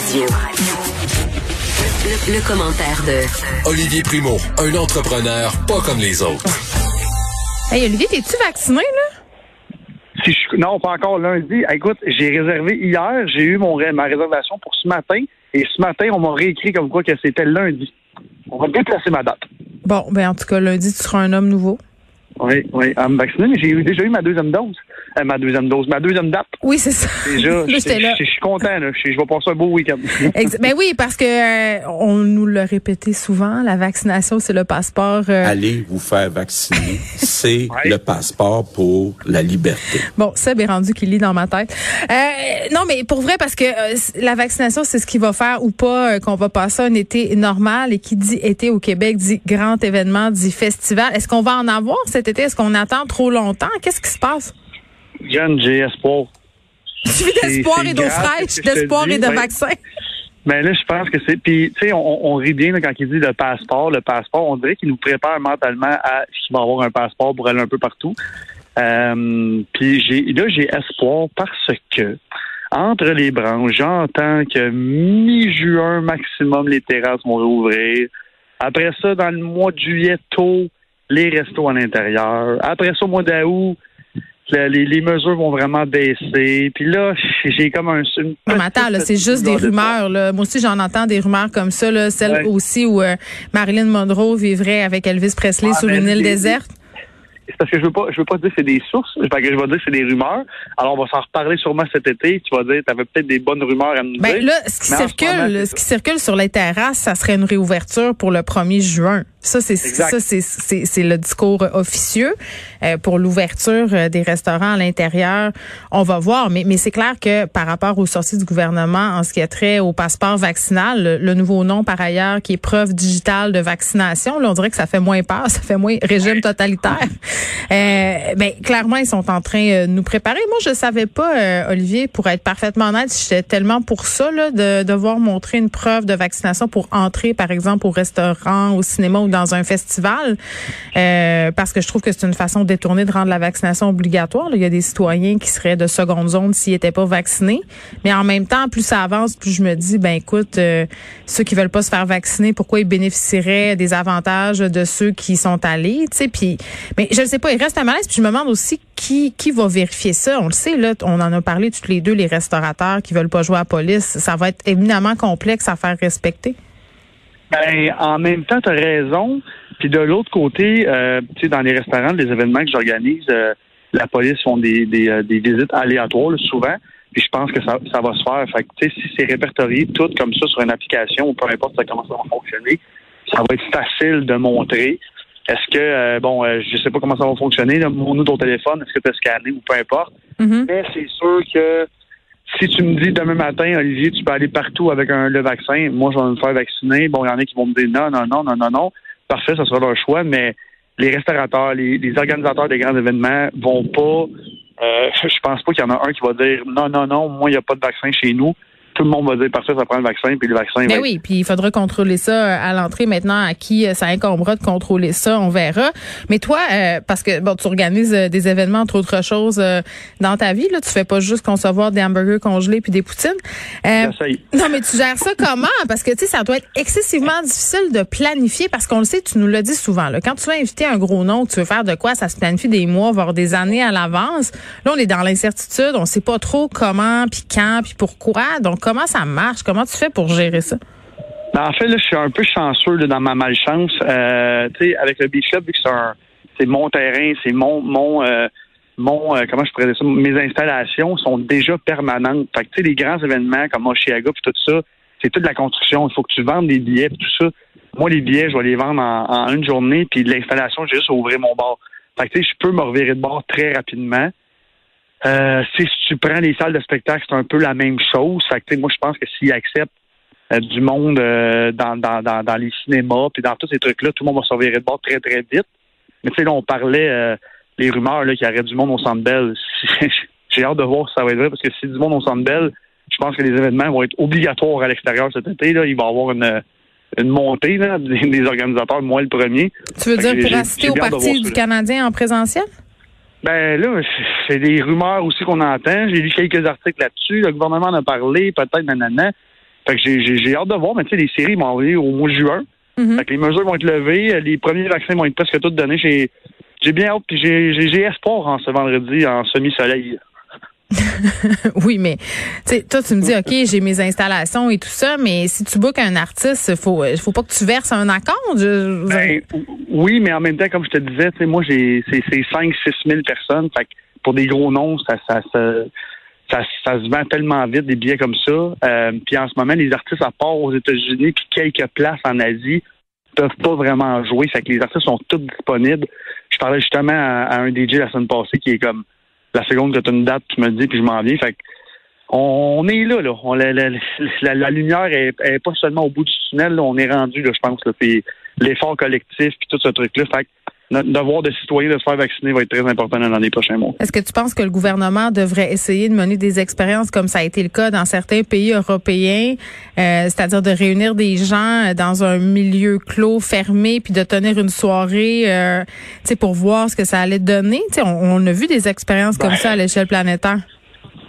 Radio. Le, le commentaire de Olivier Primo, un entrepreneur pas comme les autres. Hey Olivier, t'es-tu vacciné, là? Si je, non, pas encore lundi. Écoute, j'ai réservé hier, j'ai eu mon, ma réservation pour ce matin, et ce matin, on m'a réécrit comme quoi que c'était lundi. On va déplacer ma date. Bon, ben en tout cas, lundi, tu seras un homme nouveau. Oui, oui, à me vacciner, mais j'ai eu- déjà eu ma deuxième dose. Euh, ma deuxième dose, ma deuxième date. Oui, c'est ça. Déjà, Là, je je- suis content, là. Je je vais passer un beau week-end. Ben oui, parce que euh, on nous l'a répété souvent, la vaccination, c'est le passeport. euh, Allez vous faire vacciner. C'est Ouais. le passeport pour la liberté. Bon, ça est rendu qu'il lit dans ma tête. Euh, non, mais pour vrai, parce que euh, la vaccination, c'est ce qui va faire ou pas euh, qu'on va passer un été normal. Et qui dit été au Québec dit grand événement, dit festival. Est-ce qu'on va en avoir cet été? Est-ce qu'on attend trop longtemps? Qu'est-ce qui se passe? J'ai espoir. Tu vis d'espoir et d'eau fraîche, d'espoir et de ouais. vaccin? Mais là, je pense que c'est. Puis, tu sais, on, on rit bien là, quand il dit le passeport. Le passeport, on dirait qu'il nous prépare mentalement à ce qu'il va avoir un passeport pour aller un peu partout. Euh, puis j'ai là, j'ai espoir parce que entre les branches, j'entends que mi-juin maximum, les terrasses vont rouvrir. Après ça, dans le mois de juillet, tôt, les restos à l'intérieur. Après ça, au mois d'août, le- les, les mesures vont vraiment baisser. Puis là, j'ai comme un... Une Non, mais attends, là, c'est juste des rumeurs. Là. Moi aussi, j'en entends des rumeurs comme ça. Là. Celle Ouais. aussi où euh, Marilyn Monroe vivrait avec Elvis Presley Ah, sur ben, une île déserte. C'est parce que je veux pas, je veux pas dire que c'est des sources, je vais dire que c'est des rumeurs. Alors, on va s'en reparler sûrement cet été. Tu vas dire, tu avais peut-être des bonnes rumeurs à nous Ben dire. là, ce qui ce circule, moment, ce qui circule sur les terrasses, ça serait une réouverture pour le 1er juin. Ça, c'est ça, c'est c'est c'est le discours officieux euh, pour l'ouverture euh, des restaurants à l'intérieur. On va voir, mais mais c'est clair que par rapport aux sorties du gouvernement en ce qui a trait au passeport vaccinal, le, le nouveau nom par ailleurs qui est preuve digitale de vaccination, là, on dirait que ça fait moins peur, ça fait moins régime totalitaire. Euh, ben clairement, ils sont en train euh, de nous préparer. Moi, je savais pas, euh, Olivier, pour être parfaitement honnête, j'étais tellement pour ça là, de devoir montrer une preuve de vaccination pour entrer, par exemple, au restaurant, au cinéma ou dans un festival, euh, parce que je trouve que c'est une façon détournée de rendre la vaccination obligatoire. Il y a des citoyens qui seraient de seconde zone s'ils n'étaient pas vaccinés, mais en même temps, plus ça avance, plus je me dis, ben écoute, euh, ceux qui veulent pas se faire vacciner, pourquoi ils bénéficieraient des avantages de ceux qui sont allés, tu sais, puis, mais je ne sais pas, il reste un malaise, puis je me demande aussi qui qui va vérifier ça? On le sait là, on en a parlé tous les deux, les restaurateurs qui veulent pas jouer à la police, ça va être éminemment complexe à faire respecter. Ben, en même temps, tu as raison. Puis de l'autre côté, euh, tu sais, dans les restaurants, les événements que j'organise, euh, la police font des, des, euh, des visites aléatoires là, souvent. Puis je pense que ça, ça va se faire. Fait que, tu sais, si c'est répertorié tout comme ça sur une application, ou peu importe ça, comment ça va fonctionner, ça va être facile de montrer. Est-ce que, euh, bon, euh, je sais pas comment ça va fonctionner, là, montre-nous ton téléphone, est-ce que tu as scanné ou peu importe. Mhm. Mais c'est sûr que si tu me dis demain matin, Olivier, tu peux aller partout avec un, le vaccin, moi, je vais me faire vacciner. Bon, il y en a qui vont me dire non, non, non, non, non, non. Parfait, ça sera leur choix, mais les restaurateurs, les, les organisateurs des grands événements vont pas. Euh, je pense pas qu'il y en a un qui va dire non, non, non, moi, il n'y a pas de vaccin chez nous. Tout le monde va dire parfait, ça prend le vaccin, puis le vaccin va Ben être- oui, puis il faudra contrôler ça euh, à l'entrée maintenant. À qui euh, ça incombera de contrôler ça, on verra. Mais toi, euh, parce que bon, tu organises euh, des événements entre autres choses euh, dans ta vie, là, tu fais pas juste concevoir des hamburgers congelés puis des poutines. Euh, non, mais tu gères ça comment? Parce que tu sais, ça doit être excessivement difficile de planifier parce qu'on le sait, tu nous l'as dit souvent. Là, quand tu veux inviter un gros nom, tu veux faire de quoi, ça se planifie des mois, voire des années à l'avance. Là, on est dans l'incertitude, on sait pas trop comment, puis quand, puis pourquoi. Donc, comment ça marche? Comment tu fais pour gérer ça? Ben, en fait, là, je suis un peu chanceux dans ma malchance. Euh, avec le Beach Club, vu que c'est mon terrain, c'est mon mon euh, mon euh, comment je pourrais dire ça, mes installations sont déjà permanentes. Fait que tu sais, les grands événements comme Oshiaga puis tout ça, c'est toute la construction. Il faut que tu vendes des billets tout ça. Moi, les billets, je vais les vendre en, une journée, puis l'installation, j'ai juste à ouvrir mon bar. Fait que je peux me revirer de bord très rapidement. Euh, si tu prends les salles de spectacle, c'est un peu la même chose. Fait que, moi, je pense que s'ils acceptent euh, du monde euh, dans, dans, dans, dans les cinémas, puis dans tous ces trucs-là, tout le monde va se revirer de bord très, très vite. Mais tu sais, là, on parlait euh, les rumeurs là, qu'il y aurait du monde au Centre Bell. J'ai hâte de voir si ça va être vrai, parce que si du monde au Centre Bell, je pense que les événements vont être obligatoires à l'extérieur cet été. Là. Il va y avoir une, une montée là, des, organisateurs, moi le premier. Tu veux Fait que dire pour assister au Parti du. Canadien en présentiel? Ben là, c'est des rumeurs aussi qu'on entend. J'ai lu quelques articles là-dessus. Le gouvernement en a parlé, peut-être, nanana. Fait que j'ai- j'ai j'ai hâte de voir, mais tu sais, les séries m'ont envoyé au mois de juin. Mhm. Fait que les mesures vont être levées, les premiers vaccins vont être presque tous donnés. J'ai j'ai bien hâte, puis j'ai j'ai- j'ai espoir en ce vendredi en semi-soleil. Oui, mais toi, tu me dis, OK, j'ai mes installations et tout ça, mais si tu bookes un artiste, faut, euh, faut pas que tu verses un acompte. Je- Ben, oui, mais en même temps, comme je te disais, moi, j'ai c'est c'est 5 6 000 personnes. Pour des gros noms, ça, ça, ça se vend tellement vite, des billets comme ça. Euh, puis en ce moment, les artistes, à part aux États-Unis, puis quelques places en Asie, peuvent pas vraiment jouer. Fait que les artistes sont tous disponibles. Je parlais justement à, à un DJ la semaine passée qui est comme la seconde que une date, tu me dis, puis je m'en viens. Fait on, est là, là. On, la, la, la- lumière est, est pas seulement au bout du tunnel, là. on est rendu, là, je pense. Puis l'effort collectif, puis tout ce truc-là. Fait notre devoir de citoyen de se faire vacciner va être très important dans les prochains mois. Est-ce que tu penses que le gouvernement devrait essayer de mener des expériences comme ça a été le cas dans certains pays européens, euh, c'est-à-dire de réunir des gens dans un milieu clos, fermé, puis de tenir une soirée, euh, pour voir ce que ça allait donner? On, on a vu des expériences comme Ben, ça à l'échelle planétaire.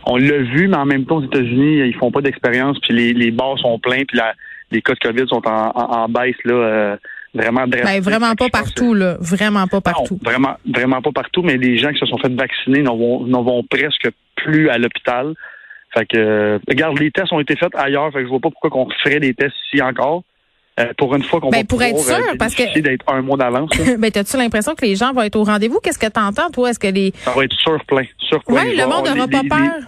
On l'a vu, mais en même temps, aux États-Unis, ils font pas d'expérience, puis les, les bars sont pleins, puis la- les cas de COVID sont en, en, en baisse, là, euh, vraiment Ben, drastique. vraiment Fait que pas partout, là. Vraiment pas partout. Non, vraiment, vraiment pas partout, mais les gens qui se sont fait vacciner n'en vont, presque plus à l'hôpital. Fait que, euh, regarde, les tests ont été faits ailleurs, fait que je vois pas pourquoi qu'on ferait des tests ici encore. Euh, pour une fois qu'on Ben, va pour pouvoir, être sûr, euh, parce que- d'être un mois d'avance, ben, t'as-tu l'impression que les gens vont être au rendez-vous? Qu'est-ce que t'entends, toi? Est-ce que les. ça va être sur plein, sur plein. Ouais, Je le monde n'aura pas les- peur.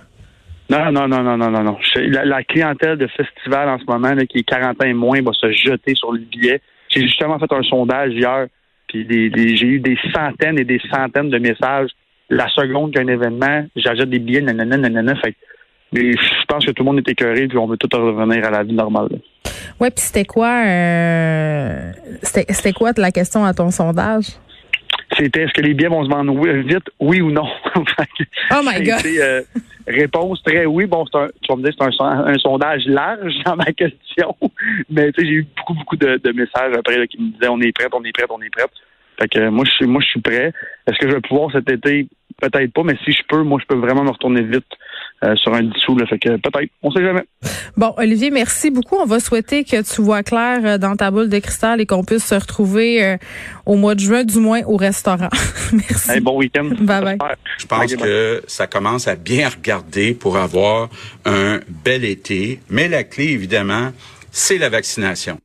Non, non, non, non, non, non, La, la clientèle de festival en ce moment, là, qui est 40 ans et moins, va se jeter sur le billet. J'ai justement fait un sondage hier, puis j'ai eu des centaines et des centaines de messages. La seconde qu'un événement, j'achète des billets, nanana, nanana. Fait je pense que tout le monde est écœuré, puis on veut tout revenir à la vie normale. Ouais, puis c'était quoi euh, c'était quoi la question à ton sondage? C'était est-ce que les billets vont se vendre vite, oui ou non? Oh my God. euh, réponse très oui. Bon, un, tu vas me dire c'est un, un sondage large dans ma question, mais tu sais, j'ai eu beaucoup, beaucoup de, de messages après là, qui me disaient on est prêt, on est prêt, on est prêt. Fait que moi, je suis, moi, je suis prêt. Est-ce que je vais pouvoir cet été? Peut-être pas, mais si je peux, moi, je peux vraiment me retourner vite euh, sur un dissous. Là, fait que peut-être, on sait jamais. Bon, Olivier, merci beaucoup. On va souhaiter que tu vois clair euh, dans ta boule de cristal et qu'on puisse se retrouver euh, au mois de juin, du moins au restaurant. merci. Hey, bon week-end. Bye bye. Je pense bye. que ça commence à bien regarder pour avoir un bel été. Mais la clé, évidemment, c'est la vaccination.